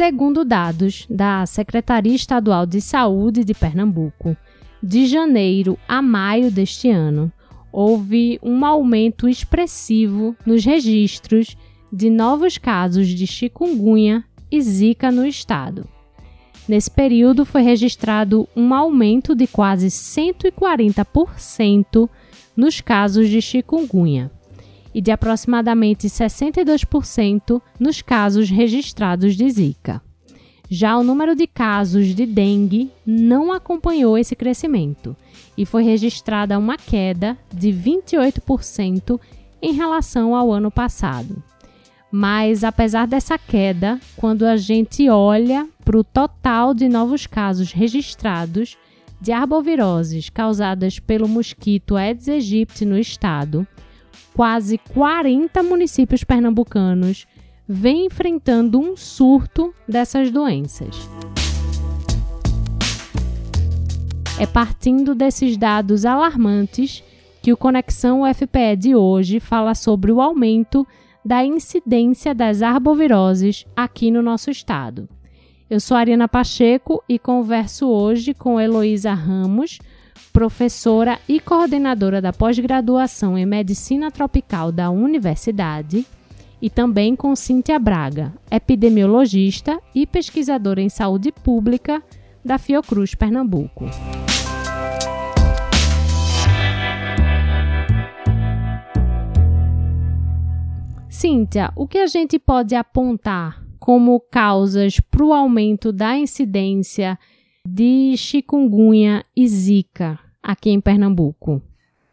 Segundo dados da Secretaria Estadual de Saúde de Pernambuco, de janeiro a maio deste ano, houve um aumento expressivo nos registros de novos casos de chikungunya e zika no estado. Nesse período foi registrado um aumento de quase 140% nos casos de chikungunya e de aproximadamente 62% nos casos registrados de zika. Já o número de casos de dengue não acompanhou esse crescimento e foi registrada uma queda de 28% em relação ao ano passado. Mas apesar dessa queda, quando a gente olha para o total de novos casos registrados de arboviroses causadas pelo mosquito Aedes aegypti no estado, quase 40 municípios pernambucanos vêm enfrentando um surto dessas doenças. É partindo desses dados alarmantes que o Conexão UFPE de hoje fala sobre o aumento da incidência das arboviroses aqui no nosso estado. Eu sou Ariana Pacheco e converso hoje com Heloísa Ramos, professora e coordenadora da pós-graduação em Medicina Tropical da Universidade, e também com Cíntia Braga, epidemiologista e pesquisadora em saúde pública da Fiocruz Pernambuco. Cíntia, o que a gente pode apontar como causas para o aumento da incidência de chikungunya e zika aqui em Pernambuco?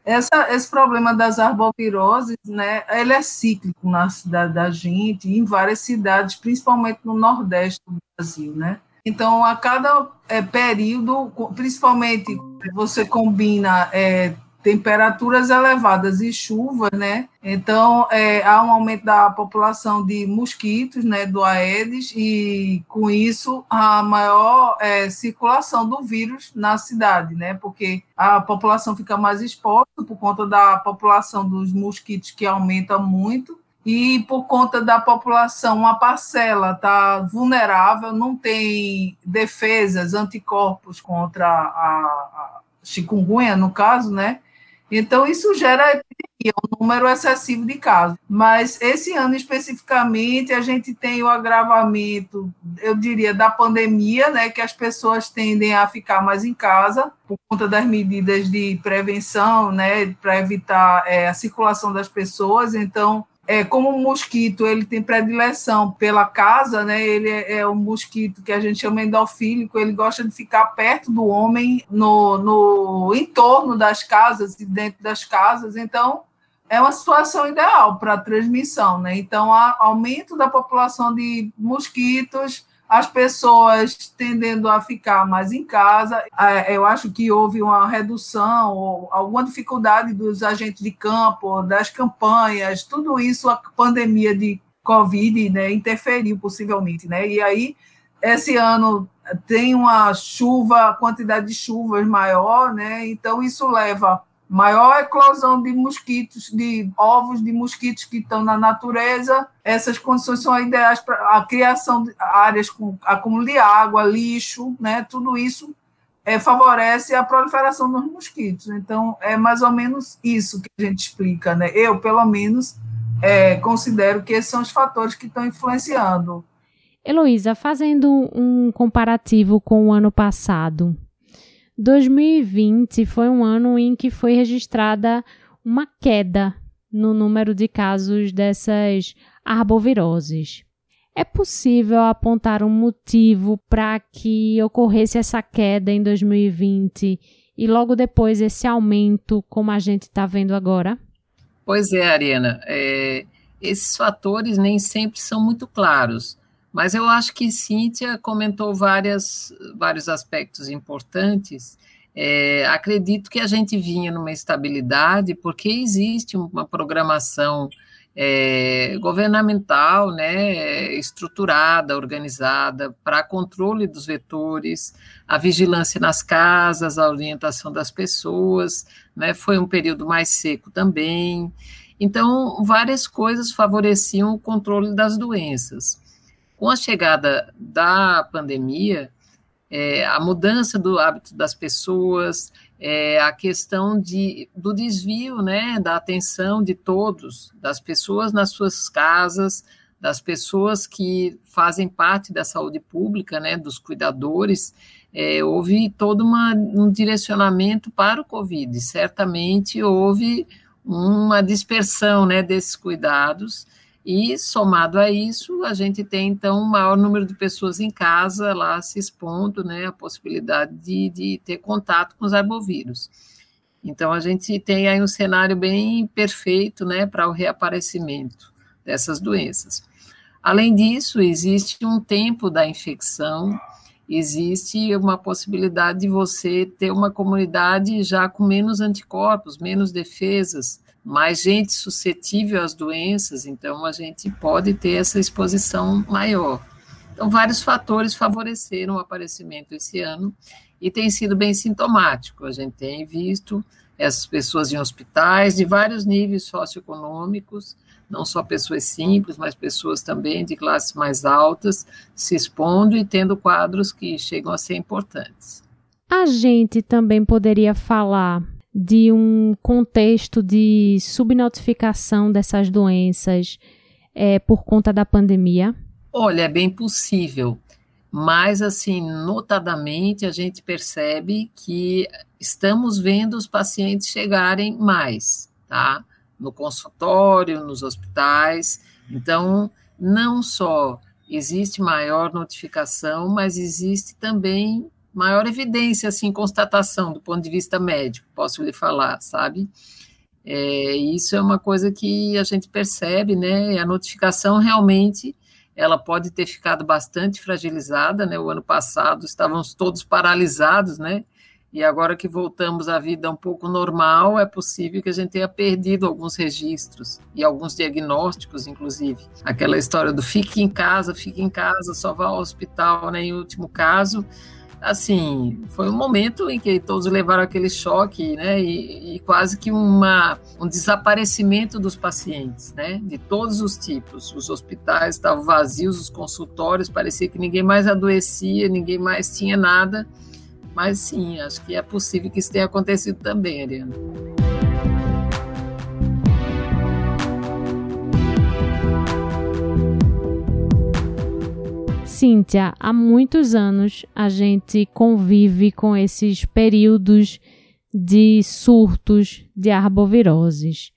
Essa, esse problema das arboviroses, né, ele é cíclico na cidade da gente, em várias cidades, principalmente no Nordeste do Brasil, né? Então, a cada é, período, principalmente você combina é, temperaturas elevadas e chuvas, né? Então, é, há um aumento da população de mosquitos, né, do Aedes, e com isso a maior é, circulação do vírus na cidade, né? Porque a população fica mais exposta por conta da população dos mosquitos que aumenta muito e por conta da população, uma parcela está vulnerável, não tem defesas, anticorpos contra a, a chikungunya, no caso, né? Então, isso gera um número excessivo de casos. Mas esse ano especificamente, a gente tem o agravamento, eu diria, da pandemia, né, que as pessoas tendem a ficar mais em casa por conta das medidas de prevenção, né, para evitar é, a circulação das pessoas. Então, é, como o mosquito ele tem predileção pela casa, né? Ele é, é um mosquito que a gente chama endofílico, ele gosta de ficar perto do homem, no, no entorno das casas e dentro das casas. Então, é uma situação ideal para transmissão, né? Então, há aumento da população de mosquitos, as pessoas tendendo a ficar mais em casa. É, eu acho que houve uma redução ou alguma dificuldade dos agentes de campo, das campanhas, tudo isso a pandemia de Covid né, interferiu possivelmente. Né? E aí, esse ano tem uma chuva, quantidade de chuvas maior, né? então isso leva maior eclosão de mosquitos, de ovos de mosquitos que estão na natureza. Essas condições são ideais para a criação de áreas com acúmulo de água, lixo, né? Tudo isso é, favorece a proliferação dos mosquitos. Então, é mais ou menos isso que a gente explica, né? Eu, pelo menos, é, considero que esses são os fatores que estão influenciando. Heloísa, fazendo um comparativo com o ano passado, 2020 foi um ano em que foi registrada uma queda no número de casos dessas arboviroses. É possível apontar um motivo para que ocorresse essa queda em 2020 e logo depois esse aumento, como a gente está vendo agora? Pois é, Ariana. É, esses fatores nem sempre são muito claros. Mas eu acho que Cíntia comentou várias, vários aspectos importantes. É, acredito que a gente vinha numa estabilidade, porque existe uma programação é, governamental, né, estruturada, organizada para controle dos vetores, a vigilância nas casas, a orientação das pessoas, né, foi um período mais seco também. Então, várias coisas favoreciam o controle das doenças. Com a chegada da pandemia, é, a mudança do hábito das pessoas, é, a questão de, do desvio né, da atenção de todos, das pessoas nas suas casas, das pessoas que fazem parte da saúde pública, né, dos cuidadores, é, houve todo uma, um direcionamento para o Covid. Certamente houve uma dispersão né, desses cuidados, e somado a isso, a gente tem então um maior número de pessoas em casa lá se expondo né, a possibilidade de, de ter contato com os arbovírus. Então a gente tem aí um cenário bem perfeito né, para o reaparecimento dessas doenças. Além disso, existe um tempo da infecção, existe uma possibilidade de você ter uma comunidade já com menos anticorpos, menos defesas, mais gente suscetível às doenças, então a gente pode ter essa exposição maior. Então, vários fatores favoreceram o aparecimento esse ano e tem sido bem sintomático. A gente tem visto essas pessoas em hospitais de vários níveis socioeconômicos, não só pessoas simples, mas pessoas também de classes mais altas, se expondo e tendo quadros que chegam a ser importantes. A gente também poderia falar de um contexto de subnotificação dessas doenças é, por conta da pandemia? Olha, é bem possível, mas assim, notadamente a gente percebe que estamos vendo os pacientes chegarem mais, tá? no consultório, nos hospitais. Então, não só existe maior notificação, mas existe também maior evidência, assim, constatação do ponto de vista médico, posso lhe falar, sabe? É, isso é uma coisa que a gente percebe, né? A notificação realmente ela pode ter ficado bastante fragilizada, né? O ano passado estávamos todos paralisados, né? E agora que voltamos à vida um pouco normal, é possível que a gente tenha perdido alguns registros e alguns diagnósticos, inclusive. Aquela história do fique em casa, fique em casa, só vá ao hospital, né? Em último caso, assim, foi um momento em que todos levaram aquele choque, né? E, e, quase que uma, um desaparecimento dos pacientes, né? De todos os tipos. Os hospitais estavam vazios, os consultórios, parecia que ninguém mais adoecia, ninguém mais tinha nada. Mas sim, acho que é possível que isso tenha acontecido também, Ariana. Cíntia, há muitos anos a gente convive com esses períodos de surtos de arboviroses.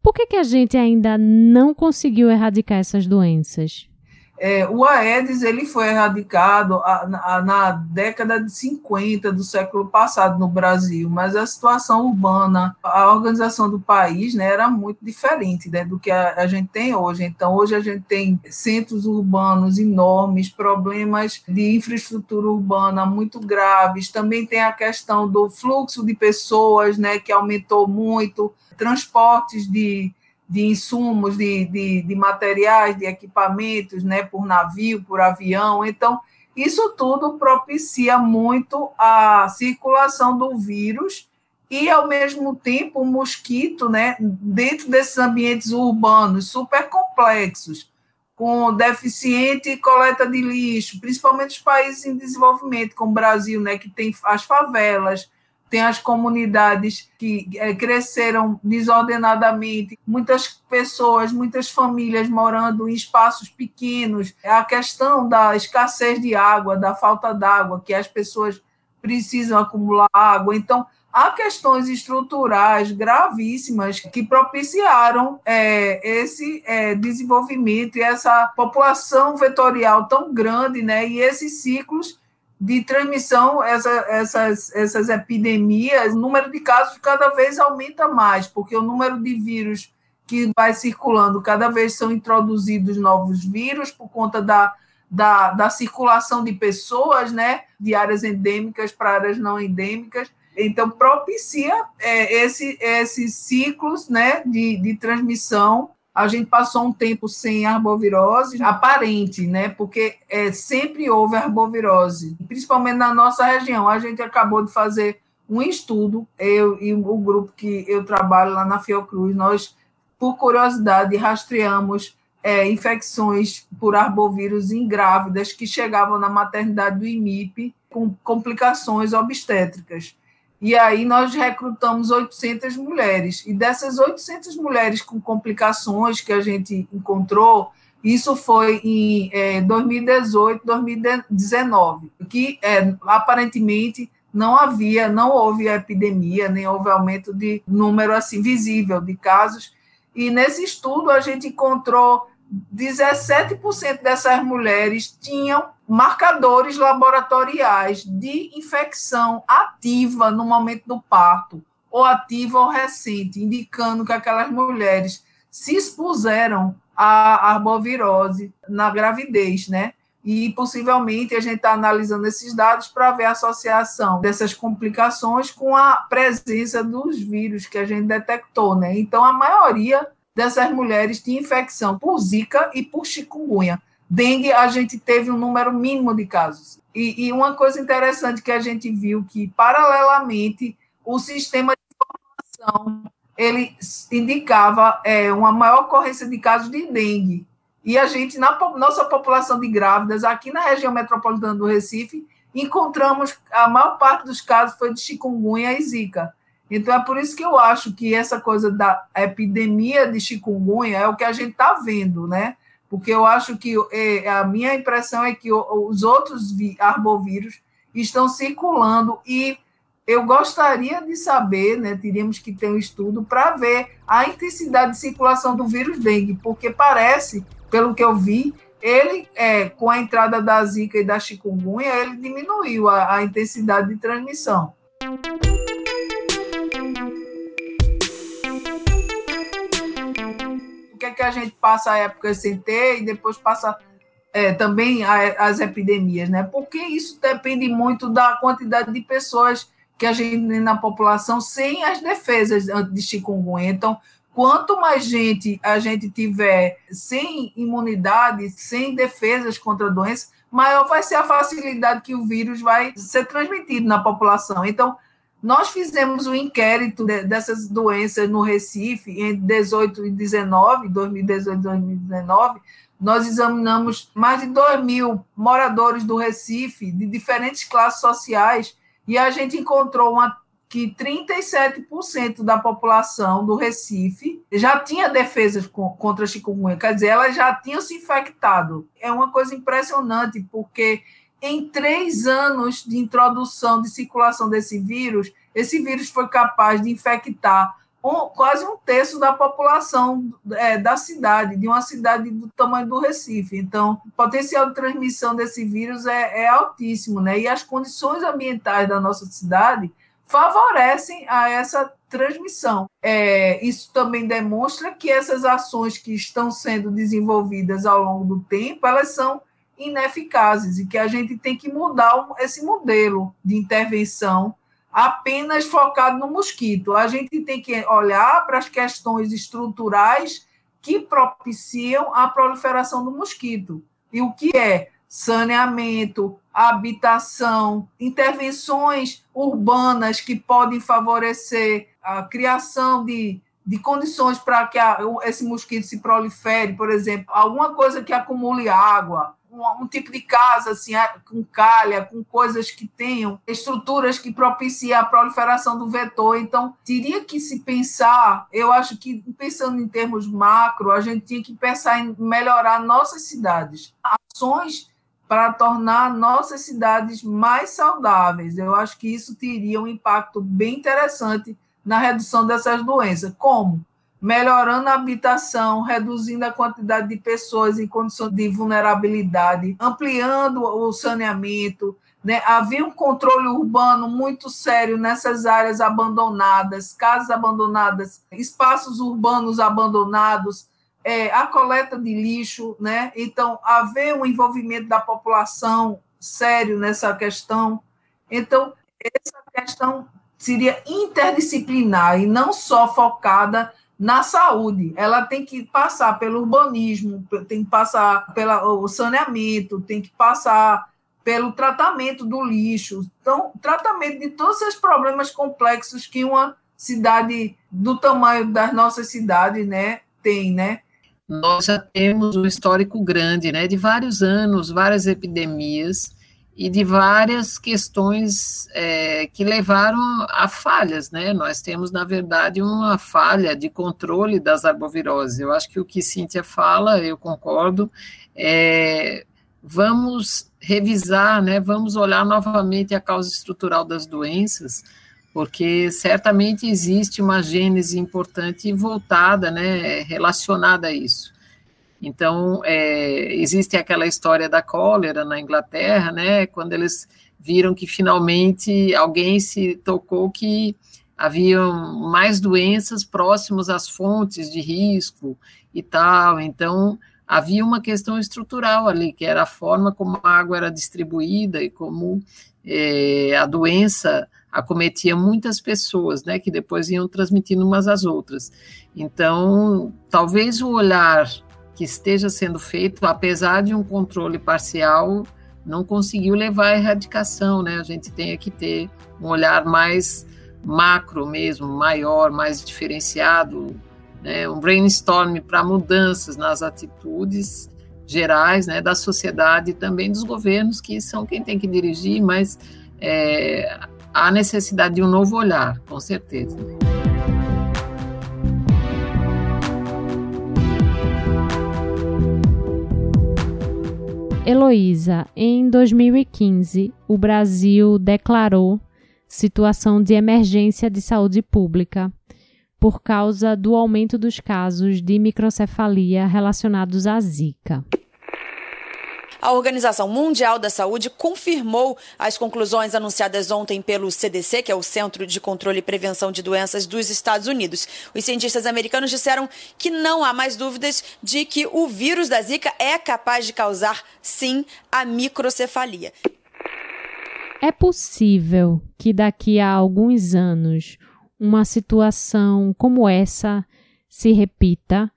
Por que, que a gente ainda não conseguiu erradicar essas doenças? É, o Aedes ele foi erradicado a, a, na década de 50 do século passado no Brasil, mas a situação urbana, a organização do país né, era muito diferente né, do que a, a, gente tem hoje. Então, hoje a gente tem centros urbanos enormes, problemas de infraestrutura urbana muito graves, também tem a questão do fluxo de pessoas, né, que aumentou muito, transportes de de insumos, de, de, de materiais, de equipamentos, né, por navio, por avião. Então, isso tudo propicia muito a circulação do vírus e, ao mesmo tempo, o mosquito, né, dentro desses ambientes urbanos super complexos, com deficiente coleta de lixo, principalmente os países em desenvolvimento, como o Brasil, né, que tem as favelas, tem as comunidades que é, cresceram desordenadamente, muitas pessoas, muitas famílias morando em espaços pequenos, a questão da escassez de água, da falta d'água, que as pessoas precisam acumular água. Então, há questões estruturais gravíssimas que propiciaram é, esse é, desenvolvimento e essa população vetorial tão grande, né, e esses ciclos de transmissão, essa, essas, essas epidemias, o número de casos cada vez aumenta mais, porque o número de vírus que vai circulando, cada vez são introduzidos novos vírus por conta da, da, da circulação de pessoas, né, de áreas endêmicas para áreas não endêmicas. Então, propicia é, esse, esses ciclos né, de, de transmissão a gente passou um tempo sem arbovirose aparente, né? Porque é, sempre houve arbovirose, principalmente na nossa região. A gente acabou de fazer um estudo, eu e o grupo que eu trabalho lá na Fiocruz, nós, por curiosidade, rastreamos é, infecções por arbovírus em grávidas que chegavam na maternidade do IMIP com complicações obstétricas. E aí nós recrutamos 800 mulheres. E dessas 800 mulheres com complicações que a gente encontrou, isso foi em é, 2018, 2019, que é, aparentemente não havia, não houve epidemia, nem houve aumento de número assim visível de casos. E nesse estudo a gente encontrou 17% dessas mulheres tinham marcadores laboratoriais de infecção ativa no momento do parto, ou ativa ou recente, indicando que aquelas mulheres se expuseram à arbovirose na gravidez, né? E possivelmente a gente está analisando esses dados para ver a associação dessas complicações com a presença dos vírus que a gente detectou, né? Então a maioria dessas mulheres tinha infecção por zika e por chikungunya. Dengue, a gente teve um número mínimo de casos. E, e uma coisa interessante que a gente viu que, paralelamente, o sistema de informação ele indicava é, uma maior ocorrência de casos de dengue. E a gente, na nossa população de grávidas, aqui na região metropolitana do Recife, encontramos a maior parte dos casos foi de chikungunya e zika. Então, é por isso que eu acho que essa coisa da epidemia de chikungunya é o que a gente está vendo, né? Porque eu acho que é, a minha impressão é que os outros arbovírus estão circulando e eu gostaria de saber, né? Teríamos que ter um estudo para ver a intensidade de circulação do vírus dengue, porque parece, pelo que eu vi, ele, é, com a entrada da zika e da chikungunya, ele diminuiu a, a intensidade de transmissão. Que, a gente passa a época sem ter e depois passa é, também a, as epidemias, né? Porque isso depende muito da quantidade de pessoas que a gente tem na população sem as defesas de chikungunya. Então, quanto mais gente a gente tiver sem imunidade, sem defesas contra a doença, maior vai ser a facilidade que o vírus vai ser transmitido na população. Então, nós fizemos um inquérito de, dessas doenças no Recife em 18 e 19, 2018 e 2019. Nós examinamos mais de 2 mil moradores do Recife, de diferentes classes sociais, e a gente encontrou uma, que 37% da população do Recife já tinha defesas contra a chikungunya, quer dizer, elas já tinham se infectado. É uma coisa impressionante, porque em três anos de introdução de circulação desse vírus, esse vírus foi capaz de infectar um, quase um terço da população é, da cidade, de uma cidade do tamanho do Recife. Então, o potencial de transmissão desse vírus é, é altíssimo, né? E as condições ambientais da nossa cidade favorecem a essa transmissão. É, isso também demonstra que essas ações que estão sendo desenvolvidas ao longo do tempo, elas são ineficazes e que a gente tem que mudar esse modelo de intervenção apenas focado no mosquito. A gente tem que olhar para as questões estruturais que propiciam a proliferação do mosquito. E o que é saneamento, habitação, intervenções urbanas que podem favorecer a criação de, de condições para que a, esse mosquito se prolifere, por exemplo, alguma coisa que acumule água, um, tipo de casa assim, com calha, com coisas que tenham estruturas que propiciem a proliferação do vetor. Então, teria que se pensar, eu acho que pensando em termos macro, a gente tinha que pensar em melhorar nossas cidades. Ações para tornar nossas cidades mais saudáveis. Eu acho que isso teria um impacto bem interessante na redução dessas doenças. Como? Melhorando a habitação, reduzindo a quantidade de pessoas em condição de vulnerabilidade, ampliando o saneamento. Né? Havia um controle urbano muito sério nessas áreas abandonadas, casas abandonadas, espaços urbanos abandonados, é, a coleta de lixo, né? Então, haver um envolvimento da população sério nessa questão. Então, essa questão seria interdisciplinar e não só focada na saúde. Ela tem que passar pelo urbanismo, tem que passar pelo saneamento, tem que passar pelo tratamento do lixo. Então, tratamento de todos esses problemas complexos que uma cidade do tamanho das nossas cidades, né, tem, né? nós já temos um histórico grande, né, de vários anos, várias epidemias e de várias questões é, que levaram a falhas, né? Nós temos, na verdade, uma falha de controle das arboviroses. Eu acho que o que Cíntia fala, eu concordo, é, vamos revisar, né? Vamos olhar novamente a causa estrutural das doenças, porque certamente existe uma gênese importante voltada, né, relacionada a isso. Então, é, existe aquela história da cólera na Inglaterra, né, quando eles viram que finalmente alguém se tocou que haviam mais doenças próximos às fontes de risco e tal. Então, havia uma questão estrutural ali, que era a forma como a água era distribuída e como é, a doença acometia muitas pessoas, né, que depois iam transmitindo umas às outras. Então, talvez o olhar que esteja sendo feito, apesar de um controle parcial, não conseguiu levar à erradicação, né? A gente tem que ter um olhar mais macro mesmo, maior, mais diferenciado, né? Um brainstorm para mudanças nas atitudes gerais, né, da sociedade e também dos governos, que são quem tem que dirigir, mas é, há necessidade de um novo olhar, com certeza. Heloísa, em 2015, o Brasil declarou situação de emergência de saúde pública por causa do aumento dos casos de microcefalia relacionados à Zika a Organização Mundial da Saúde confirmou as conclusões anunciadas ontem pelo CDC, que é o Centro de Controle e Prevenção de Doenças dos Estados Unidos. Os cientistas americanos disseram que não há mais dúvidas de que o vírus da Zika é capaz de causar, sim, a microcefalia. É possível que daqui a alguns anos uma situação como essa se repita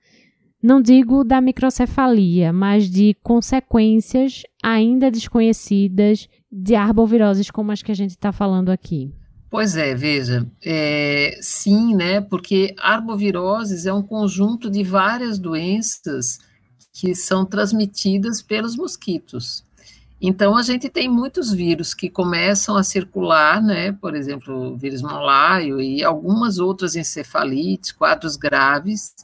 não digo da microcefalia, mas de consequências ainda desconhecidas de arboviroses como as que a gente está falando aqui. Pois é, veja, é, sim, né? Porque arboviroses é um conjunto de várias doenças que são transmitidas pelos mosquitos. Então, a gente tem muitos vírus que começam a circular, né? Por exemplo, o vírus malaio e algumas outras encefalites, quadros graves,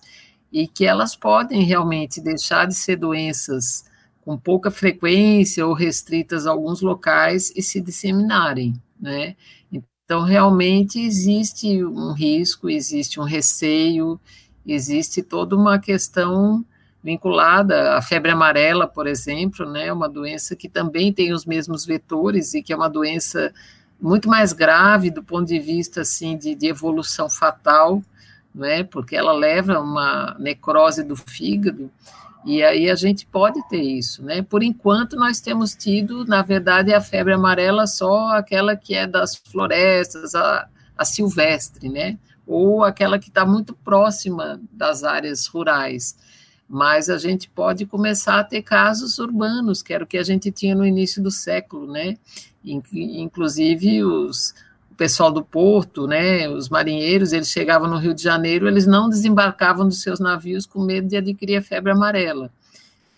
e que elas podem realmente deixar de ser doenças com pouca frequência ou restritas a alguns locais e se disseminarem, né? Então, realmente existe um risco, existe um receio, existe toda uma questão vinculada à febre amarela, por exemplo, né? Uma doença que também tem os mesmos vetores e que é uma doença muito mais grave do ponto de vista, assim, de, de evolução fatal, né? Porque ela leva uma necrose do fígado e aí a gente pode ter isso, né? Por enquanto nós temos tido, na verdade, a febre amarela só aquela que é das florestas, a, a silvestre, né? Ou aquela que está muito próxima das áreas rurais. Mas a gente pode começar a ter casos urbanos, que era o que a gente tinha no início do século, né? Inclusive os, o pessoal do porto, né, os marinheiros, eles chegavam no Rio de Janeiro, eles não desembarcavam dos seus navios com medo de adquirir a febre amarela.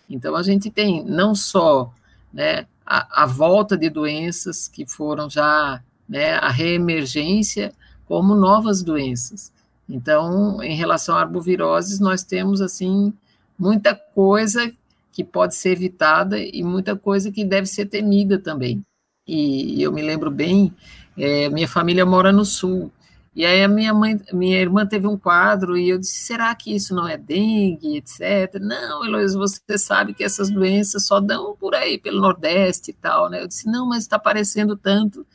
Então a gente tem não só, né, a, a volta de doenças que foram já, né, a reemergência, como novas doenças. Então, em relação a arboviroses, nós temos assim muita coisa que pode ser evitada e muita coisa que deve ser temida também. E eu me lembro bem é, minha família mora no sul. E aí a minha mãe, minha irmã teve um quadro e eu disse, será que isso não é dengue, etc. Não, Heloísa, você sabe que essas doenças só dão por aí, pelo Nordeste e tal, né? Eu disse, não, mas está aparecendo tanto.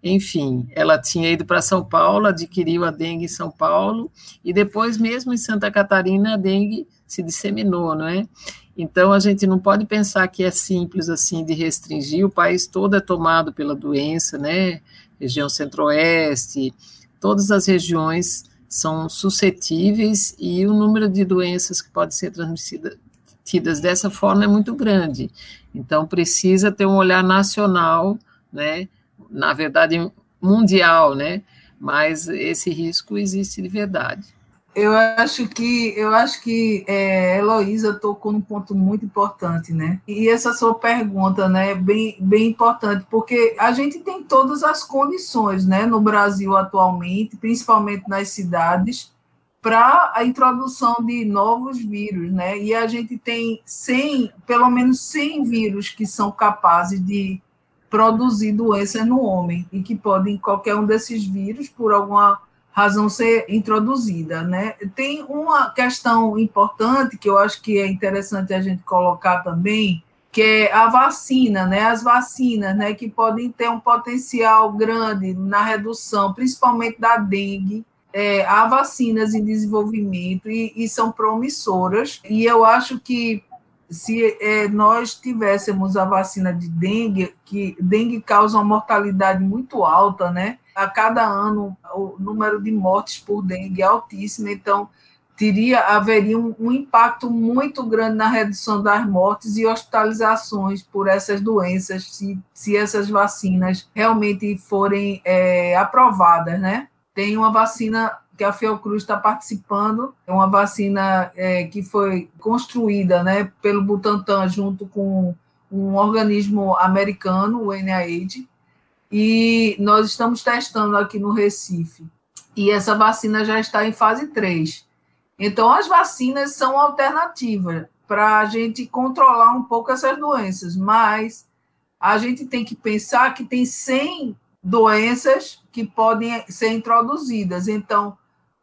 Enfim, ela tinha ido para São Paulo, adquiriu a dengue em São Paulo, e depois mesmo em Santa Catarina a dengue se disseminou, não é? Então a gente não pode pensar que é simples assim de restringir, o país todo é tomado pela doença, né? Região centro-oeste, todas as regiões são suscetíveis e o número de doenças que podem ser transmitidas dessa forma é muito grande. Então, precisa ter um olhar nacional, né? Na verdade, mundial, né? Mas esse risco existe de verdade. Eu acho que eu acho que é, Heloísa tocou num ponto muito importante, né? E essa sua pergunta, né, é bem, bem importante, porque a gente tem todas as condições, né, no Brasil atualmente, principalmente nas cidades, para a introdução de novos vírus, né? E a gente tem 100, pelo menos 100 vírus que são capazes de produzir doenças no homem e que podem qualquer um desses vírus por alguma razão ser introduzida, né? Tem uma questão importante que eu acho que é interessante a gente colocar também, que é a vacina, né? As vacinas, né, que podem ter um potencial grande na redução, principalmente da dengue. É, há vacinas em desenvolvimento e, e são promissoras, e eu acho que se é, nós tivéssemos a vacina de dengue, que dengue causa uma mortalidade muito alta, né? A cada ano o número de mortes por dengue é altíssimo, então teria haveria um, um impacto muito grande na redução das mortes e hospitalizações por essas doenças, se, se essas vacinas realmente forem é, aprovadas, né? Tem uma vacina que a Fiocruz está participando. É uma vacina é, que foi construída né, pelo Butantan junto com um organismo americano, o NIH, e nós estamos testando aqui no Recife. E essa vacina já está em fase 3. Então, as vacinas são alternativas para a gente controlar um pouco essas doenças, mas a gente tem que pensar que tem 100 doenças que podem ser introduzidas. Então,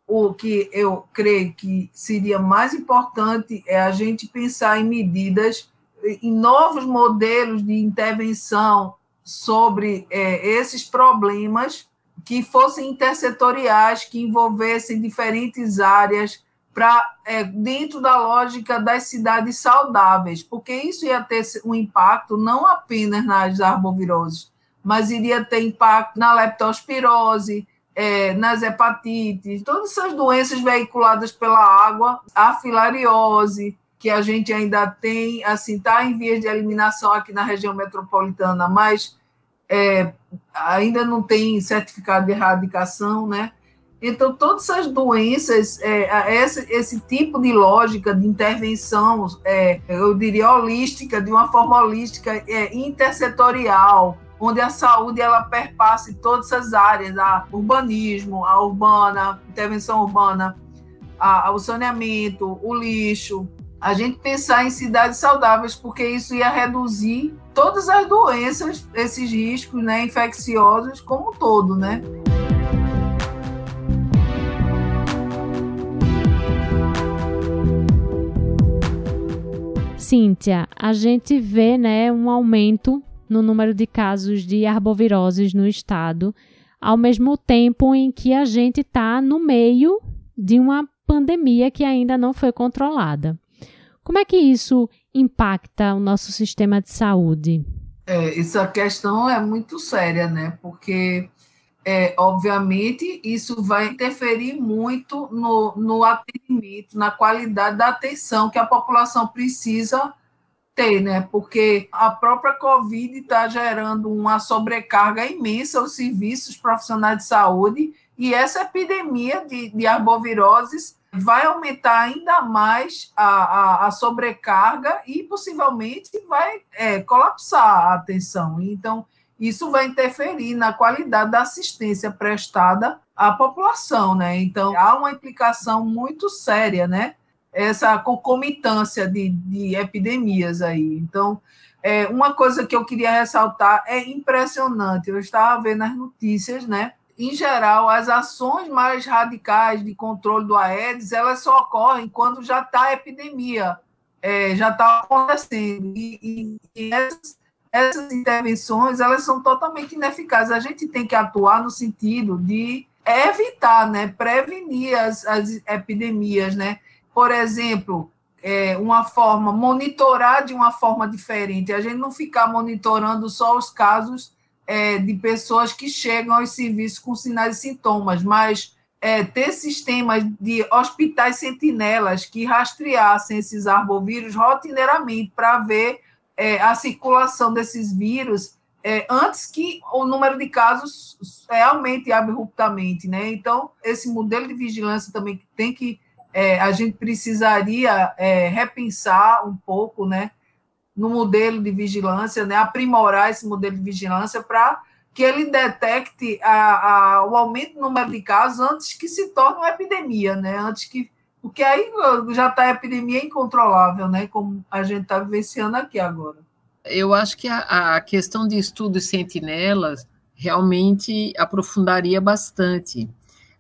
o que eu creio que seria mais importante é a gente pensar em medidas, em novos modelos de intervenção sobre é, esses problemas que fossem intersetoriais, que envolvessem diferentes áreas para é, dentro da lógica das cidades saudáveis, porque isso ia ter um impacto não apenas nas arboviroses, mas iria ter impacto na leptospirose, é, nas hepatites, todas essas doenças veiculadas pela água, a filariose, que a gente ainda tem, assim, está em vias de eliminação aqui na região metropolitana, mas é, ainda não tem certificado de erradicação, né? Então, todas essas doenças, é, esse, esse, tipo de lógica de intervenção, é, eu diria holística, de uma forma holística, é, intersetorial, onde a saúde ela perpassa todas essas áreas, a urbanismo, a urbana, intervenção urbana, a, o saneamento, o lixo. A gente pensar em cidades saudáveis, porque isso ia reduzir todas as doenças, esses riscos né, infecciosos como um todo, né? Cíntia, a gente vê né, um aumento no número de casos de arboviroses no estado, ao mesmo tempo em que a gente está no meio de uma pandemia que ainda não foi controlada. Como é que isso impacta o nosso sistema de saúde? É, essa questão é muito séria, né? Porque, é, obviamente, isso vai interferir muito no, no atendimento, na qualidade da atenção que a população precisa ter, né? Porque a própria Covid está gerando uma sobrecarga imensa aos serviços profissionais de saúde e essa epidemia de, de arboviroses vai aumentar ainda mais a, a, a sobrecarga e possivelmente vai é, colapsar a atenção. Então, isso vai interferir na qualidade da assistência prestada à população, né? Então, há uma implicação muito séria, né? essa concomitância de, de epidemias aí. Então, é, uma coisa que eu queria ressaltar é impressionante. Eu estava vendo as notícias, né? Em geral, as ações mais radicais de controle do Aedes, elas só ocorrem quando já está a epidemia, é, já está acontecendo. E, e, e essas, essas intervenções, elas são totalmente ineficazes. A gente tem que atuar no sentido de evitar, né, prevenir as, as epidemias, né? por exemplo, é, uma forma, monitorar de uma forma diferente, a gente não ficar monitorando só os casos é, de pessoas que chegam aos serviços com sinais e sintomas, mas é, ter sistemas de hospitais sentinelas que rastreassem esses arbovírus rotineiramente para ver é, a circulação desses vírus é, antes que o número de casos é, aumente abruptamente, né? Então, esse modelo de vigilância também tem que é, a gente precisaria repensar um pouco, né, no modelo de vigilância, né, aprimorar esse modelo de vigilância para que ele detecte a, a, o aumento do número de casos antes que se torne uma epidemia, né, antes que porque aí já está a epidemia incontrolável, né, como a gente está vivenciando aqui agora. Eu acho que a, a questão de estudos sentinelas realmente aprofundaria bastante.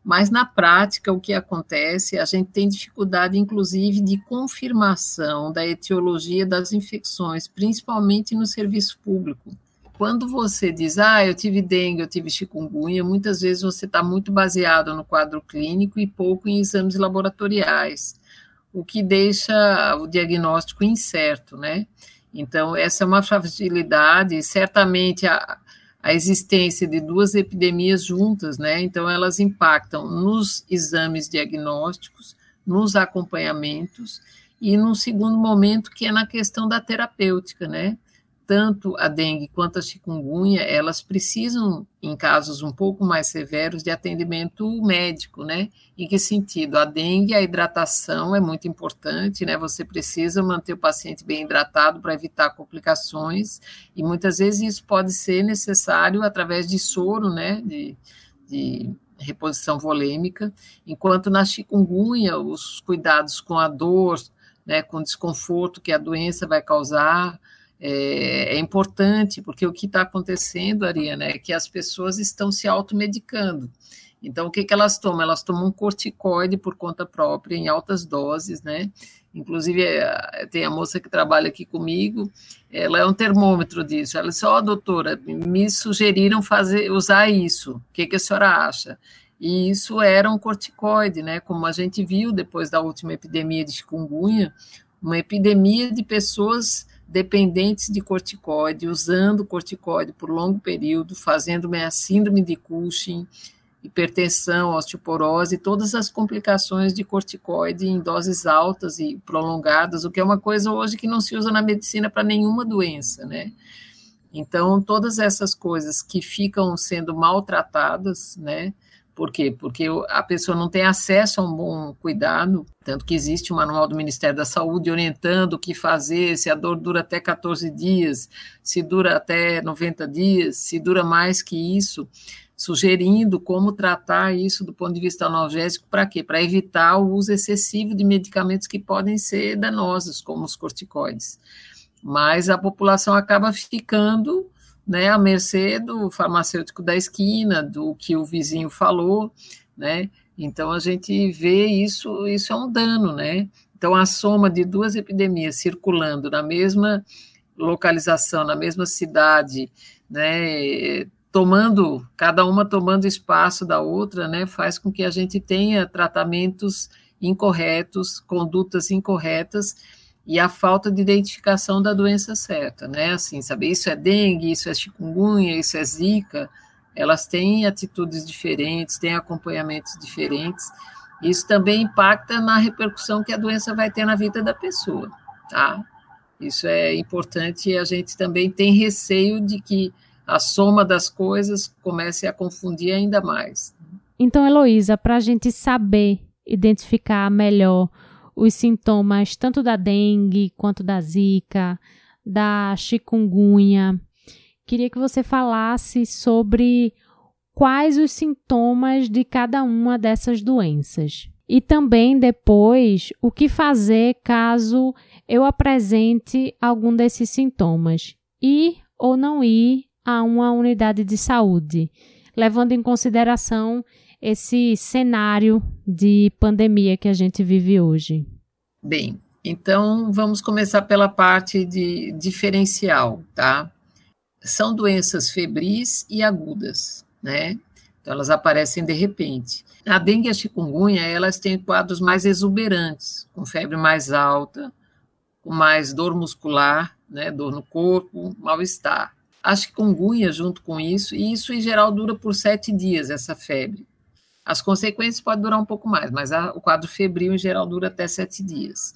Mas na prática, o que acontece, a gente tem dificuldade, inclusive, de confirmação da etiologia das infecções, principalmente no serviço público. Quando você diz, ah, eu tive dengue, eu tive chikungunya, muitas vezes você está muito baseado no quadro clínico e pouco em exames laboratoriais, o que deixa o diagnóstico incerto, né? Então, essa é uma fragilidade, certamente a, a existência de duas epidemias juntas, né? Então, elas impactam nos exames diagnósticos, nos acompanhamentos, e num segundo momento, que é na questão da terapêutica, né? Tanto a dengue quanto a chikungunya, elas precisam, em casos um pouco mais severos, de atendimento médico, né? Em que sentido? A dengue, a hidratação é muito importante, né? Você precisa manter o paciente bem hidratado para evitar complicações, e muitas vezes isso pode ser necessário através de soro, né? De, de reposição volêmica, enquanto na chikungunya, os cuidados com a dor, né, com o desconforto que a doença vai causar, é, é importante, porque o que está acontecendo, Ariana, é que as pessoas estão se automedicando. Então, o que, que elas tomam? Elas tomam um corticoide por conta própria, em altas doses, né? Inclusive, é, tem a moça que trabalha aqui comigo, ela é um termômetro disso. Ela disse: Ó, oh, doutora, me sugeriram fazer, usar isso. O que, que a senhora acha? E isso era um corticoide, né? Como a gente viu depois da última epidemia de chikungunya, uma epidemia de pessoas dependentes de corticoide, usando corticoide por longo período, fazendo a síndrome de Cushing, hipertensão, osteoporose, todas as complicações de corticoide em doses altas e prolongadas, o que é uma coisa hoje que não se usa na medicina para nenhuma doença, né? Então, todas essas coisas que ficam sendo maltratadas, né, por quê? Porque a pessoa não tem acesso a um bom cuidado, tanto que existe um manual do Ministério da Saúde orientando o que fazer, se a dor dura até 14 dias, se dura até 90 dias, se dura mais que isso, sugerindo como tratar isso do ponto de vista analgésico, para quê? Para evitar o uso excessivo de medicamentos que podem ser danosos, como os corticoides. Mas a população acaba ficando né, à mercê do farmacêutico da esquina, do que o vizinho falou, né? Então a gente vê isso, isso é um dano, né? Então a soma de duas epidemias circulando na mesma localização, na mesma cidade, né, tomando cada uma tomando espaço da outra, né, faz com que a gente tenha tratamentos incorretos, condutas incorretas e a falta de identificação da doença certa, né? Assim, saber isso é dengue, isso é chikungunya, isso é zika, elas têm atitudes diferentes, têm acompanhamentos diferentes. Isso também impacta na repercussão que a doença vai ter na vida da pessoa, tá? Isso é importante e a gente também tem receio de que a soma das coisas comece a confundir ainda mais. Então, Heloísa, para a gente saber identificar melhor os sintomas tanto da dengue quanto da zika, da chikungunya. Queria que você falasse sobre quais os sintomas de cada uma dessas doenças. E também depois o que fazer caso eu apresente algum desses sintomas. Ir ou não ir a uma unidade de saúde, levando em consideração esse cenário de pandemia que a gente vive hoje? Bem, então vamos começar pela parte de diferencial, tá? São doenças febris e agudas, né? Então elas aparecem de repente. A dengue e a chikungunya, elas têm quadros mais exuberantes, com febre mais alta, com mais dor muscular, né, dor no corpo, mal-estar. A chikungunya junto com isso, e isso em geral dura por sete dias, essa febre. As consequências podem durar um pouco mais, mas a, o quadro febril, em geral, dura até sete dias.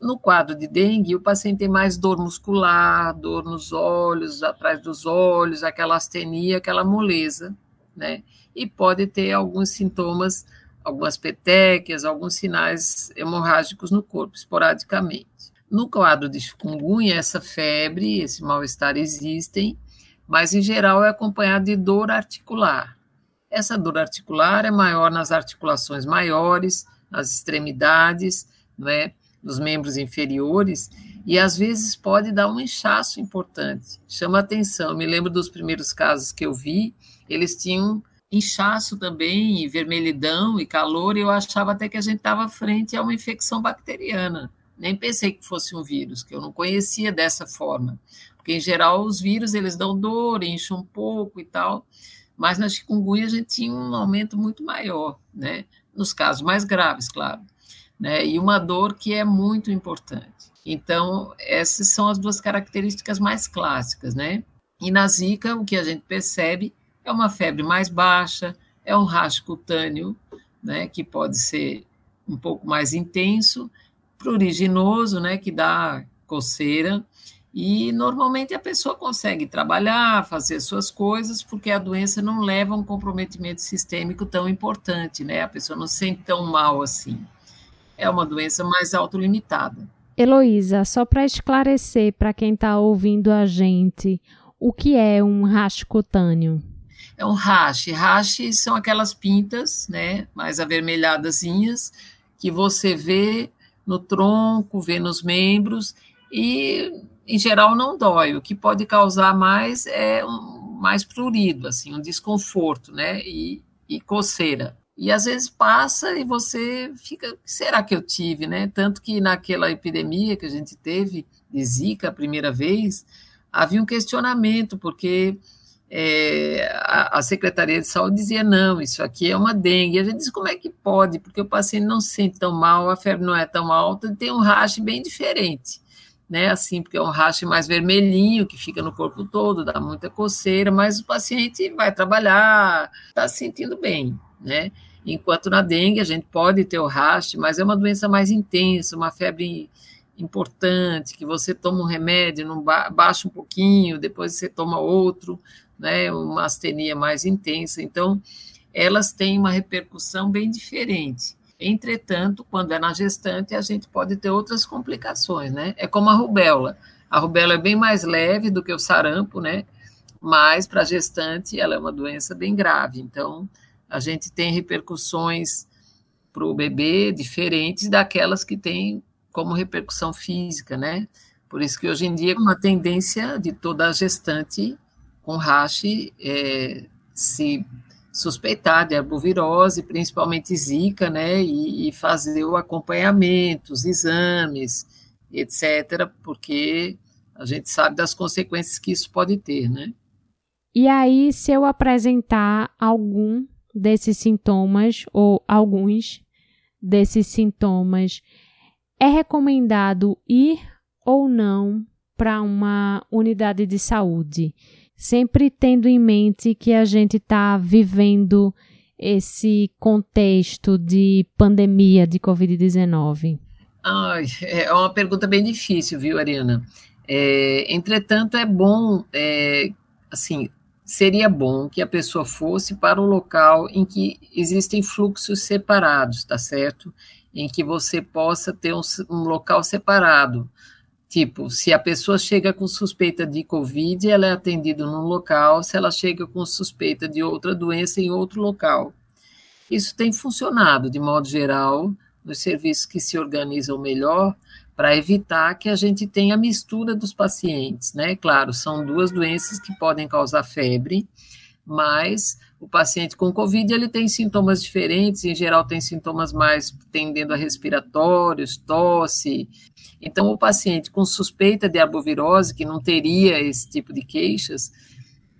No quadro de dengue, o paciente tem mais dor muscular, dor nos olhos, atrás dos olhos, aquela astenia, aquela moleza, né? E pode ter alguns sintomas algumas petequias, alguns sinais hemorrágicos no corpo, esporadicamente. No quadro de chikungunya, essa febre, esse mal-estar existem, mas em geral é acompanhado de dor articular. Essa dor articular é maior nas articulações maiores, nas extremidades, é, nos membros inferiores, e às vezes pode dar um inchaço importante. Chama atenção. Eu me lembro dos primeiros casos que eu vi, eles tinham inchaço também, e vermelhidão e calor, e eu achava até que a gente estava frente a uma infecção bacteriana. Nem pensei que fosse um vírus, que eu não conhecia dessa forma. Porque, em geral, os vírus, eles dão dor, incham um pouco e tal, mas na chikungunya a gente tinha um aumento muito maior, né? Nos casos mais graves, claro. Né? E uma dor que é muito importante. Então, essas são as duas características mais clássicas, né? E na zika, o que a gente percebe é uma febre mais baixa, é um racho cutâneo, né, que pode ser um pouco mais intenso, pruriginoso, né, que dá coceira, e normalmente a pessoa consegue trabalhar, fazer suas coisas, porque a doença não leva a um comprometimento sistêmico tão importante, né? A pessoa não se sente tão mal assim. É uma doença mais autolimitada. Heloísa, só para esclarecer para quem está ouvindo a gente, o que é um racho cutâneo? é um rache. Rache são aquelas pintas, né, mais avermelhadazinhas, que você vê no tronco, vê nos membros, e em geral não dói. O que pode causar mais é um mais prurido, assim, um desconforto, né, e, e coceira. E às vezes passa e você fica, será que eu tive, né? Tanto que naquela epidemia que a gente teve de Zika a primeira vez, havia um questionamento, porque é, a, a, Secretaria de Saúde dizia, não, isso aqui é uma dengue. E a gente diz, como é que pode? Porque o paciente não se sente tão mal, a febre não é tão alta, tem um rache bem diferente, né? Assim, porque é um rache mais vermelhinho, que fica no corpo todo, dá muita coceira, mas o paciente vai trabalhar, está se sentindo bem, né? Enquanto na dengue a gente pode ter o rache, mas é uma doença mais intensa, uma febre importante, que você toma um remédio, não ba baixa um pouquinho, depois você toma outro, né, uma astenia mais intensa. Então, elas têm uma repercussão bem diferente. Entretanto, quando é na gestante, a gente pode ter outras complicações, né? É como a rubéola. A rubéola é bem mais leve do que o sarampo, né? Mas para a gestante ela é uma doença bem grave. Então, a gente tem repercussões para o bebê diferentes daquelas que tem como repercussão física, né? Por isso que hoje em dia é uma tendência de toda a gestante com rache é, se suspeitar de arbovirose, principalmente zika, né, e, e, fazer o acompanhamento, os exames, etc., porque a gente sabe das consequências que isso pode ter, né. E aí, se eu apresentar algum desses sintomas ou alguns desses sintomas, é recomendado ir ou não para uma unidade de saúde? Sempre tendo em mente que a gente está vivendo esse contexto de pandemia de Covid-19? é uma pergunta bem difícil, viu, Ariana? É, entretanto, é bom, é, assim, seria bom que a pessoa fosse para um local em que existem fluxos separados, tá certo? Em que você possa ter um, um local separado Tipo, se a pessoa chega com suspeita de Covid, ela é atendida num local, se ela chega com suspeita de outra doença, em outro local. Isso tem funcionado, de modo geral, nos serviços que se organizam melhor, para evitar que a gente tenha mistura dos pacientes, né? Claro, são duas doenças que podem causar febre, mas o paciente com Covid ele tem sintomas diferentes, em geral tem sintomas mais tendendo a respiratórios, tosse. Então, o paciente com suspeita de arbovirose, que não teria esse tipo de queixas,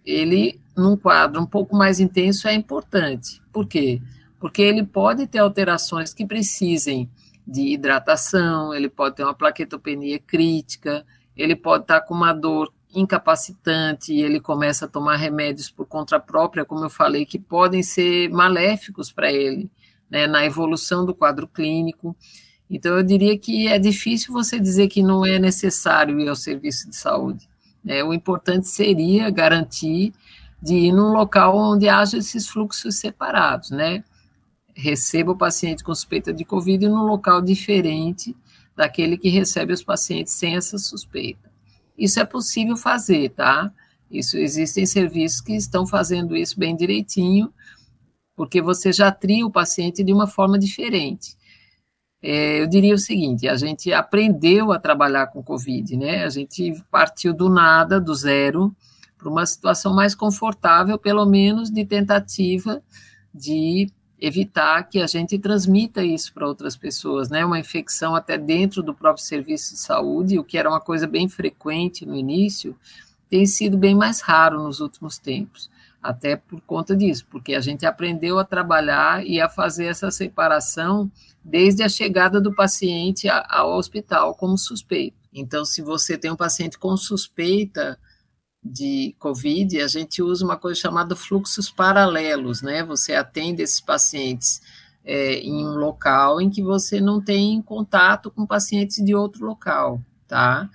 ele, num quadro um pouco mais intenso, é importante. Por quê? Porque ele pode ter alterações que precisem de hidratação, ele pode ter uma plaquetopenia crítica, ele pode estar com uma dor incapacitante e ele começa a tomar remédios por conta própria, como eu falei, que podem ser maléficos para ele, né, na evolução do quadro clínico. Então, eu diria que é difícil você dizer que não é necessário ir ao serviço de saúde. Né? O importante seria garantir de ir num local onde haja esses fluxos separados, né? receba o paciente com suspeita de Covid num local diferente daquele que recebe os pacientes sem essa suspeita. Isso é possível fazer, tá? Isso existem serviços que estão fazendo isso bem direitinho, porque você já tria o paciente de uma forma diferente. É, eu diria o seguinte: a gente aprendeu a trabalhar com Covid, né? A gente partiu do nada, do zero, para uma situação mais confortável, pelo menos de tentativa de evitar que a gente transmita isso para outras pessoas, né? Uma infecção até dentro do próprio serviço de saúde, o que era uma coisa bem frequente no início, tem sido bem mais raro nos últimos tempos, até por conta disso, porque a gente aprendeu a trabalhar e a fazer essa separação desde a chegada do paciente ao hospital como suspeito. Então, se você tem um paciente com suspeita, de Covid, a gente usa uma coisa chamada fluxos paralelos, né? Você atende esses pacientes é, em um local em que você não tem contato com pacientes de outro local, tá?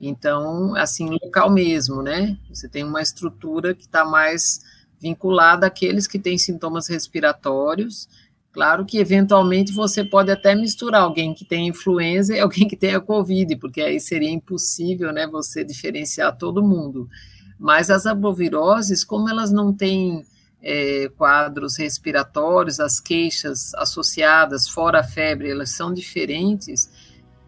Então, assim, local mesmo, né? Você tem uma estrutura que está mais vinculada àqueles que têm sintomas respiratórios. Claro que, eventualmente, você pode até misturar alguém que tem influenza e alguém que tenha Covid, porque aí seria impossível, né, você diferenciar todo mundo. Mas as arboviroses, como elas não têm é, quadros respiratórios, as queixas associadas, fora a febre, elas são diferentes,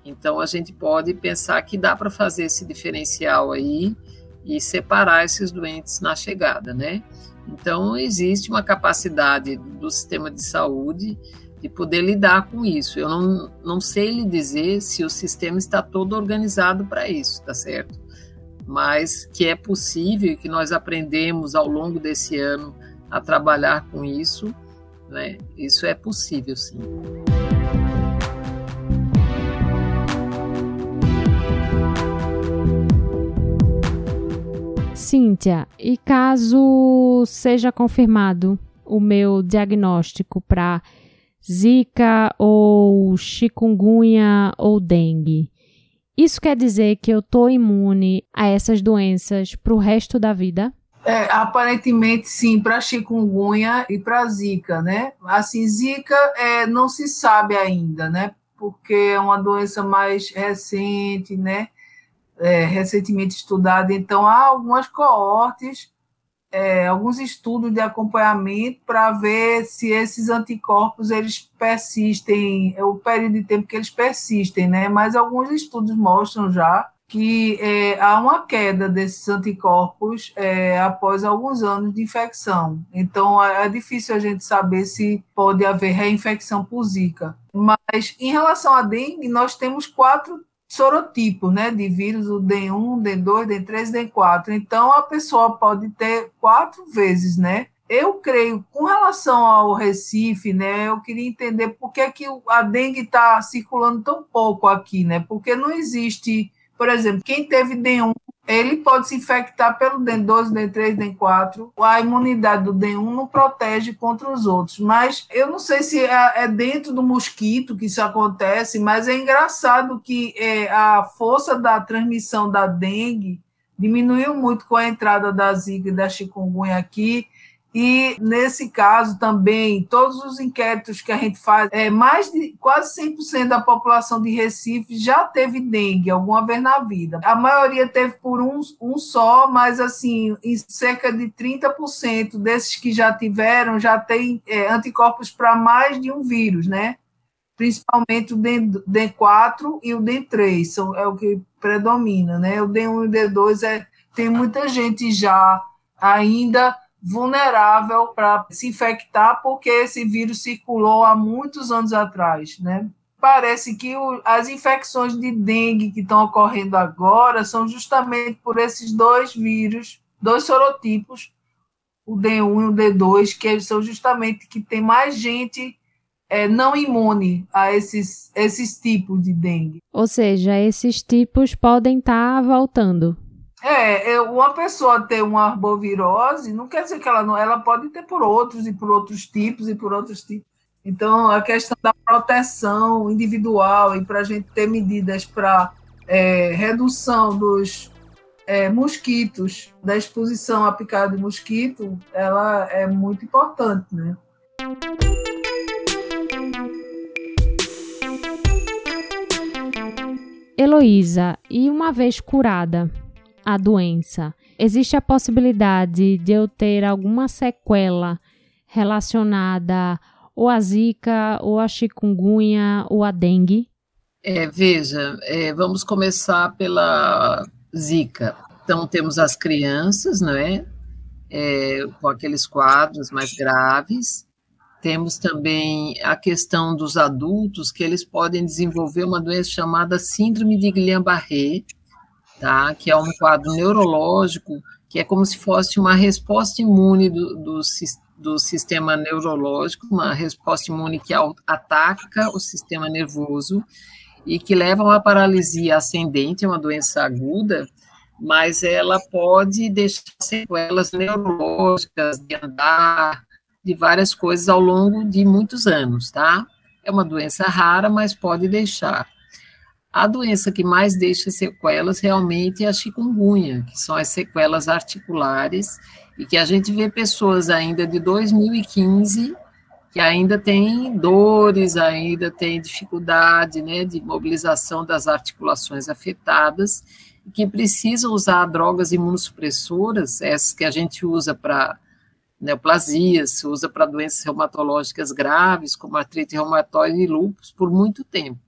então a gente pode pensar que dá para fazer esse diferencial aí e separar esses doentes na chegada, né? Então existe uma capacidade do sistema de saúde de poder lidar com isso. Eu não, não sei lhe dizer se o sistema está todo organizado para isso, tá certo? mas que é possível que nós aprendemos ao longo desse ano a trabalhar com isso, né? Isso é possível, sim. Cíntia, e caso seja confirmado o meu diagnóstico para Zika ou chikungunya ou dengue, isso quer dizer que eu estou imune a essas doenças para o resto da vida? É, aparentemente sim, para chikungunya e para zika, né? Assim, zika é, não se sabe ainda, né? Porque é uma doença mais recente, né? É, recentemente estudada, então há algumas coortes é, alguns estudos de acompanhamento para ver se esses anticorpos eles persistem, é o período de tempo que eles persistem, né? Mas alguns estudos mostram já que é, há uma queda desses anticorpos é, após alguns anos de infecção. Então, é, é difícil a gente saber se pode haver reinfecção por Zika. Mas, em relação à dengue, nós temos quatro sorotipos, né, de vírus, o D1, D2, D3, D4. Então, a pessoa pode ter quatro vezes, né? Eu creio, com relação ao Recife, né, eu queria entender por que, que a dengue está circulando tão pouco aqui, né? Porque não existe, por exemplo, quem teve D1 ele pode se infectar pelo DEN12, DEN3, DEN4. A imunidade do DEN1 não protege contra os outros. Mas eu não sei se é, é dentro do mosquito que isso acontece, mas é engraçado que é, a força da transmissão da dengue diminuiu muito com a entrada da zika e da chikungunya aqui. E nesse caso também, todos os inquéritos que a gente faz, é, mais de quase 100% da população de Recife já teve dengue alguma vez na vida. A maioria teve por um, um só, mas assim, em cerca de 30% desses que já tiveram já tem é, anticorpos para mais de um vírus, né? Principalmente o D4 e o D3, são, é o que predomina, né? O D1 e o D2 é, tem muita gente já ainda vulnerável para se infectar, porque esse vírus circulou há muitos anos atrás, né? Parece que o, as infecções de dengue que estão ocorrendo agora são justamente por esses dois vírus, dois sorotipos, o D1 e o D2, que são justamente que tem mais gente é, não imune a esses, esses tipos de dengue. Ou seja, esses tipos podem estar tá voltando. É, é, uma pessoa ter uma arbovirose não quer dizer que ela não, ela pode ter por outros e por outros tipos e por outros tipos. Então, a questão da proteção individual e para a gente ter medidas para é, redução dos é, mosquitos, da exposição a picada de mosquito, ela é muito importante, né? Heloísa, e uma vez curada, a doença, existe a possibilidade de eu ter alguma sequela relacionada ou a zika, ou a chikungunya, ou a dengue? É, veja, é, vamos começar pela zika. Então, temos as crianças, não é? é? Com aqueles quadros mais graves. Temos também a questão dos adultos, que eles podem desenvolver uma doença chamada síndrome de Guillain-Barré, tá? que é um quadro neurológico, que é como se fosse uma resposta imune do, do, do sistema neurológico, uma resposta imune que ataca o sistema nervoso e que leva a uma paralisia ascendente, é uma doença aguda, mas ela pode deixar sequelas neurológicas, de andar, de várias coisas ao longo de muitos anos, tá? É uma doença rara, mas pode deixar. A doença que mais deixa sequelas realmente é a chikungunya, que são as sequelas articulares, e que a gente vê pessoas ainda de 2015 que ainda tem dores, ainda tem dificuldade né, de mobilização das articulações afetadas, e que precisam usar drogas imunossupressoras, essas que a gente usa para neoplasias, se usa para doenças reumatológicas graves, como artrite reumatoide e lúpus, por muito tempo.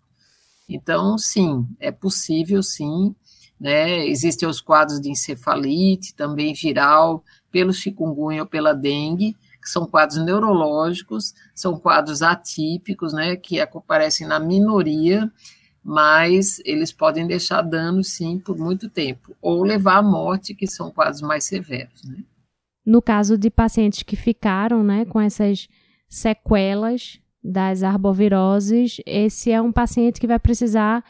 Então, sim, é possível, sim, né? Existem os quadros de encefalite, também viral, pelo chikungunya ou pela dengue, que são quadros neurológicos, são quadros atípicos, né, que aparecem na minoria, mas eles podem deixar danos, sim, por muito tempo, ou levar à morte, que são quadros mais severos, né. No caso de pacientes que ficaram né, com essas sequelas das arboviroses, esse é um paciente que vai precisar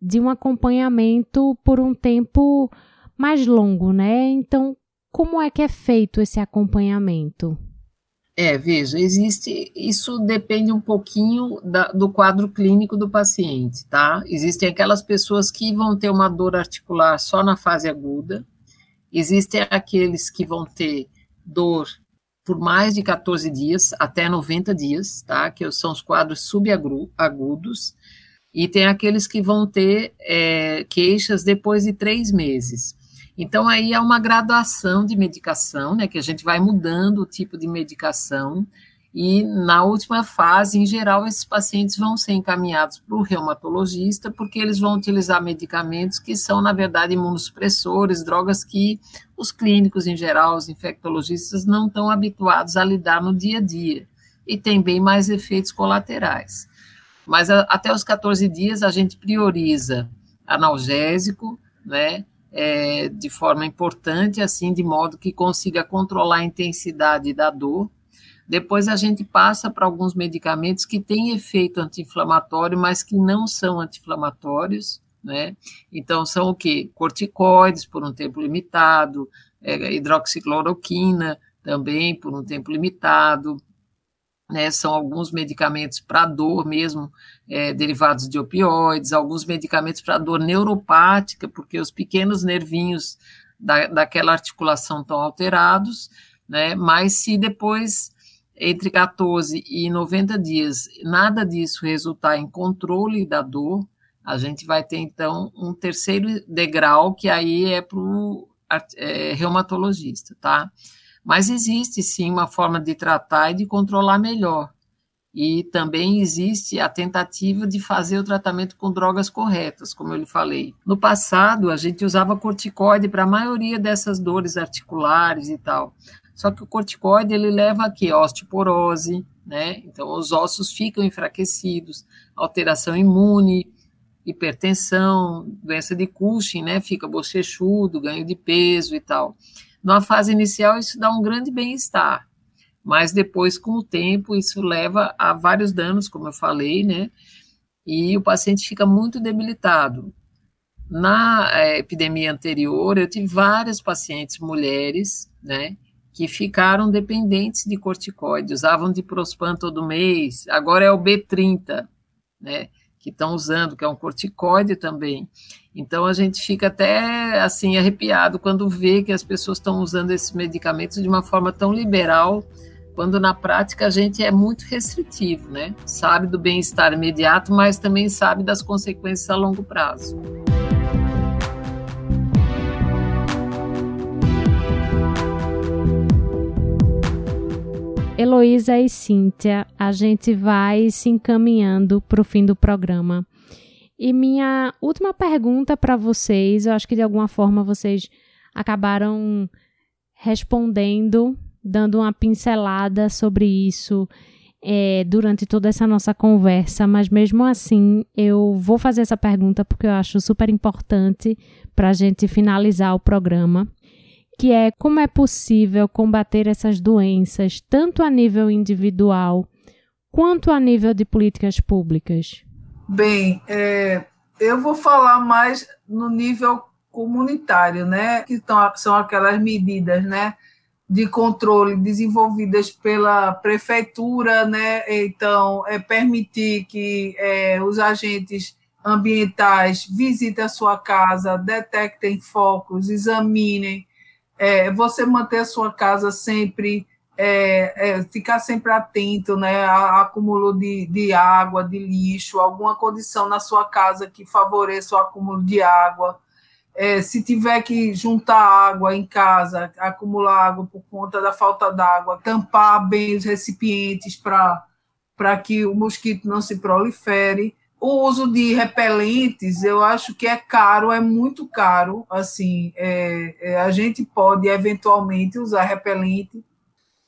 de um acompanhamento por um tempo mais longo, né? Então, como é que é feito esse acompanhamento? É, veja, existe, isso depende um pouquinho da, do quadro clínico do paciente, tá? Existem aquelas pessoas que vão ter uma dor articular só na fase aguda, existem aqueles que vão ter dor por mais de 14 dias, até 90 dias, tá? Que são os quadros subagudos, e tem aqueles que vão ter é, queixas depois de três meses. Então, aí é uma graduação de medicação, né? Que a gente vai mudando o tipo de medicação, e na última fase, em geral, esses pacientes vão ser encaminhados para o reumatologista, porque eles vão utilizar medicamentos que são, na verdade, imunossupressores, drogas que os clínicos, em geral, os infectologistas, não estão habituados a lidar no dia a dia, e tem bem mais efeitos colaterais. Mas a, até os 14 dias, a gente prioriza analgésico, né? É, de forma importante, assim, de modo que consiga controlar a intensidade da dor, depois a gente passa para alguns medicamentos que têm efeito anti-inflamatório, mas que não são anti-inflamatórios, né? Então são o quê? Corticoides por um tempo limitado, é, hidroxicloroquina também por um tempo limitado, né, são alguns medicamentos para dor mesmo, é, derivados de opioides, alguns medicamentos para dor neuropática, porque os pequenos nervinhos da, daquela articulação estão alterados, né, mas se depois entre 14 e 90 dias, nada disso resultar em controle da dor, a gente vai ter então um terceiro degrau, que aí é para o é, reumatologista, tá? Mas existe sim uma forma de tratar e de controlar melhor. E também existe a tentativa de fazer o tratamento com drogas corretas, como eu lhe falei. No passado, a gente usava corticoide para a maioria dessas dores articulares e tal. Só que o corticoide ele leva a quê? Osteoporose, né? Então os ossos ficam enfraquecidos, alteração imune, hipertensão, doença de Cushing, né? Fica bochechudo, ganho de peso e tal. Na fase inicial isso dá um grande bem-estar, mas depois com o tempo isso leva a vários danos, como eu falei, né? E o paciente fica muito debilitado. Na é, epidemia anterior, eu tive várias pacientes mulheres, né? Que ficaram dependentes de corticoide, usavam diprospan todo mês, agora é o B30, né, que estão usando, que é um corticoide também. Então a gente fica até assim arrepiado quando vê que as pessoas estão usando esses medicamentos de uma forma tão liberal, quando na prática a gente é muito restritivo, né? Sabe do bem-estar imediato, mas também sabe das consequências a longo prazo. Heloísa e Cíntia, a gente vai se encaminhando para o fim do programa. E minha última pergunta para vocês, eu acho que de alguma forma vocês acabaram respondendo, dando uma pincelada sobre isso é, durante toda essa nossa conversa, mas mesmo assim eu vou fazer essa pergunta porque eu acho super importante para a gente finalizar o programa, que é como é possível combater essas doenças tanto a nível individual quanto a nível de políticas públicas. Bem, é, eu vou falar mais no nível comunitário, né? Que são aquelas medidas, né? De controle desenvolvidas pela prefeitura, né? Então, é permitir que é, os agentes ambientais visitem a sua casa, detectem focos, examinem. É, você manter a sua casa sempre é, é, ficar sempre atento, né, a, acúmulo de, de água, de lixo, alguma condição na sua casa que favoreça o acúmulo de água. É, se tiver que juntar água em casa, acumular água por conta da falta d'água, tampar bem os recipientes para que o mosquito não se prolifere. O uso de repelentes, eu acho que é caro, é muito caro. Assim, é, é a gente pode eventualmente usar repelente,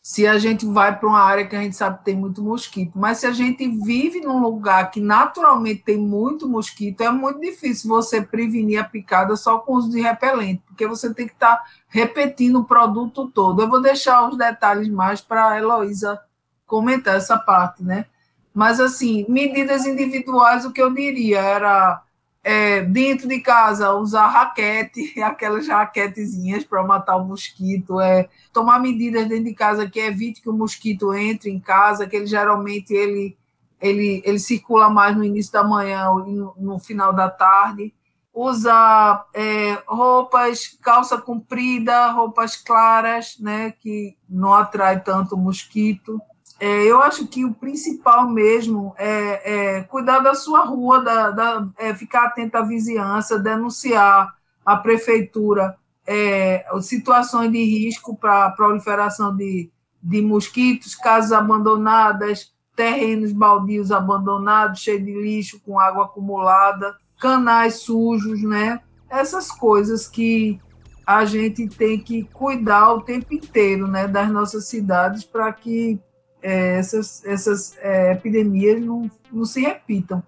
se a gente vai para uma área que a gente sabe que tem muito mosquito. Mas se a gente vive num lugar que naturalmente tem muito mosquito, é muito difícil você prevenir a picada só com o uso de repelente, porque você tem que estar tá repetindo o produto todo. Eu vou deixar os detalhes mais para a Heloísa comentar essa parte, né? Mas, assim, medidas individuais, o que eu diria era é, dentro de casa, usar raquete, aquelas raquetezinhas para matar o mosquito, é, tomar medidas dentro de casa que evite que o mosquito entre em casa, que ele geralmente ele, ele, ele circula mais no início da manhã e no, no final da tarde. Usar é, roupas, calça comprida, roupas claras, né, que não atrai tanto mosquito é, eu acho que o principal mesmo é, é cuidar da sua rua, da, da é ficar atento à vizinhança, denunciar à prefeitura é, situações de risco para a proliferação de, de mosquitos, casas abandonadas, terrenos baldios abandonados, cheios de lixo, com água acumulada, canais sujos, né? Essas coisas que a gente tem que cuidar o tempo inteiro, né, das nossas cidades para que é, essas, essas é, epidemias não, não se repitam.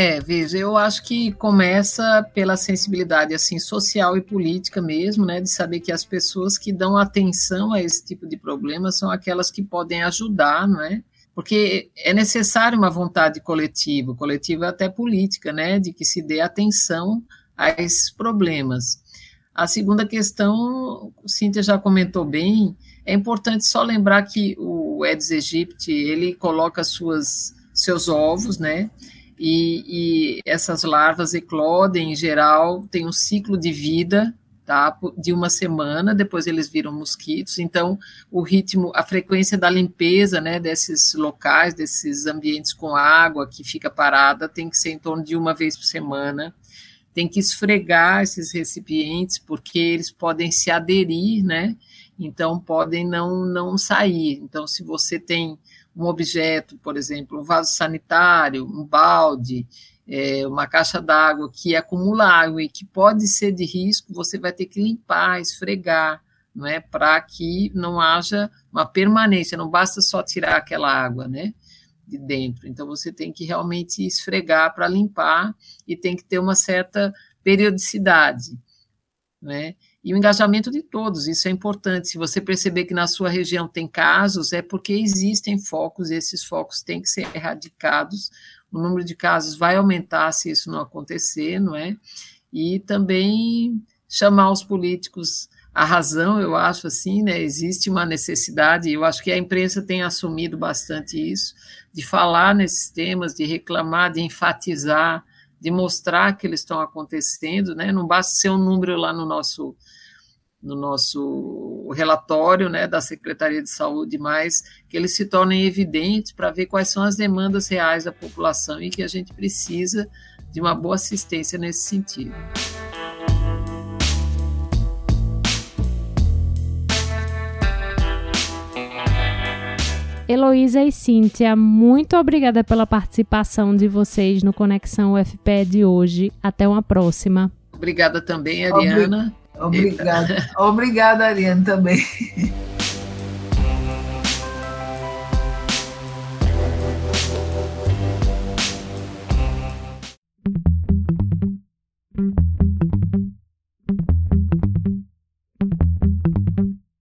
É, veja, eu acho que começa pela sensibilidade assim social e política mesmo, né, de saber que as pessoas que dão atenção a esse tipo de problema são aquelas que podem ajudar, não é? Porque é necessário uma vontade coletiva, coletiva até política, né, de que se dê atenção a esses problemas. A segunda questão, Cíntia já comentou bem, é importante só lembrar que o Aedes aegypti, ele coloca suas, seus ovos, né, e, e essas larvas eclodem, em geral, tem um ciclo de vida, tá, de uma semana, depois eles viram mosquitos, então o ritmo, a frequência da limpeza, né, desses locais, desses ambientes com água que fica parada, tem que ser em torno de uma vez por semana, tem que esfregar esses recipientes, porque eles podem se aderir, né? Então, podem não, não sair. Então, se você tem um objeto, por exemplo, um vaso sanitário, um balde, é, uma caixa d'água que acumula água e que pode ser de risco, você vai ter que limpar, esfregar, não é? Para que não haja uma permanência, não basta só tirar aquela água, né? De dentro. Então você tem que realmente esfregar para limpar e tem que ter uma certa periodicidade, né? E o engajamento de todos, isso é importante. Se você perceber que na sua região tem casos, é porque existem focos, e esses focos têm que ser erradicados. O número de casos vai aumentar se isso não acontecer, não é? E também chamar os políticos a razão, eu acho assim, né? Existe uma necessidade, eu acho que a imprensa tem assumido bastante isso, de falar nesses temas, de reclamar, de enfatizar, de mostrar que eles estão acontecendo, né? Não basta ser um número lá no nosso no nosso relatório, né, da Secretaria de Saúde, mas que eles se tornem evidentes para ver quais são as demandas reais da população e que a gente precisa de uma boa assistência nesse sentido. Heloísa e Cíntia, muito obrigada pela participação de vocês no Conexão UFPE de hoje. Até uma próxima. Obrigada também, Ariana. Obrigada. Obrigada, Ariana, também.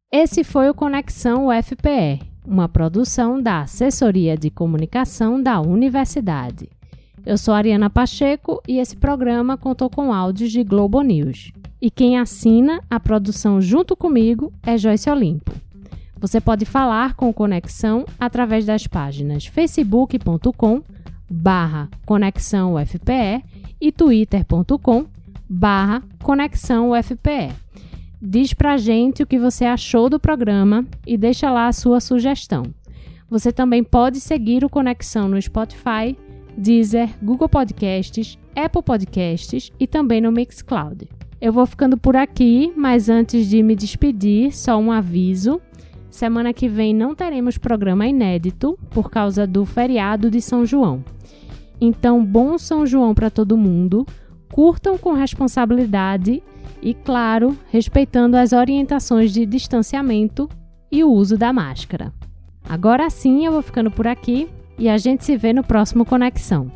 Esse foi o Conexão UFPE, uma produção da Assessoria de Comunicação da Universidade. Eu sou Ariana Pacheco e esse programa contou com áudios de Globo News. E quem assina a produção junto comigo é Joyce Olimpo. Você pode falar com Conexão através das páginas facebook.com barra Conexão UFPE e twitter.com barra Conexão UFPE. Diz pra gente o que você achou do programa e deixa lá a sua sugestão. Você também pode seguir o Conexão no Spotify, Deezer, Google Podcasts, Apple Podcasts e também no Mixcloud. Eu vou ficando por aqui, mas antes de me despedir, só um aviso. Semana que vem não teremos programa inédito por causa do feriado de São João. Então, bom São João para todo mundo. Curtam com responsabilidade e, claro, respeitando as orientações de distanciamento e o uso da máscara. Agora sim eu vou ficando por aqui e a gente se vê no próximo Conexão.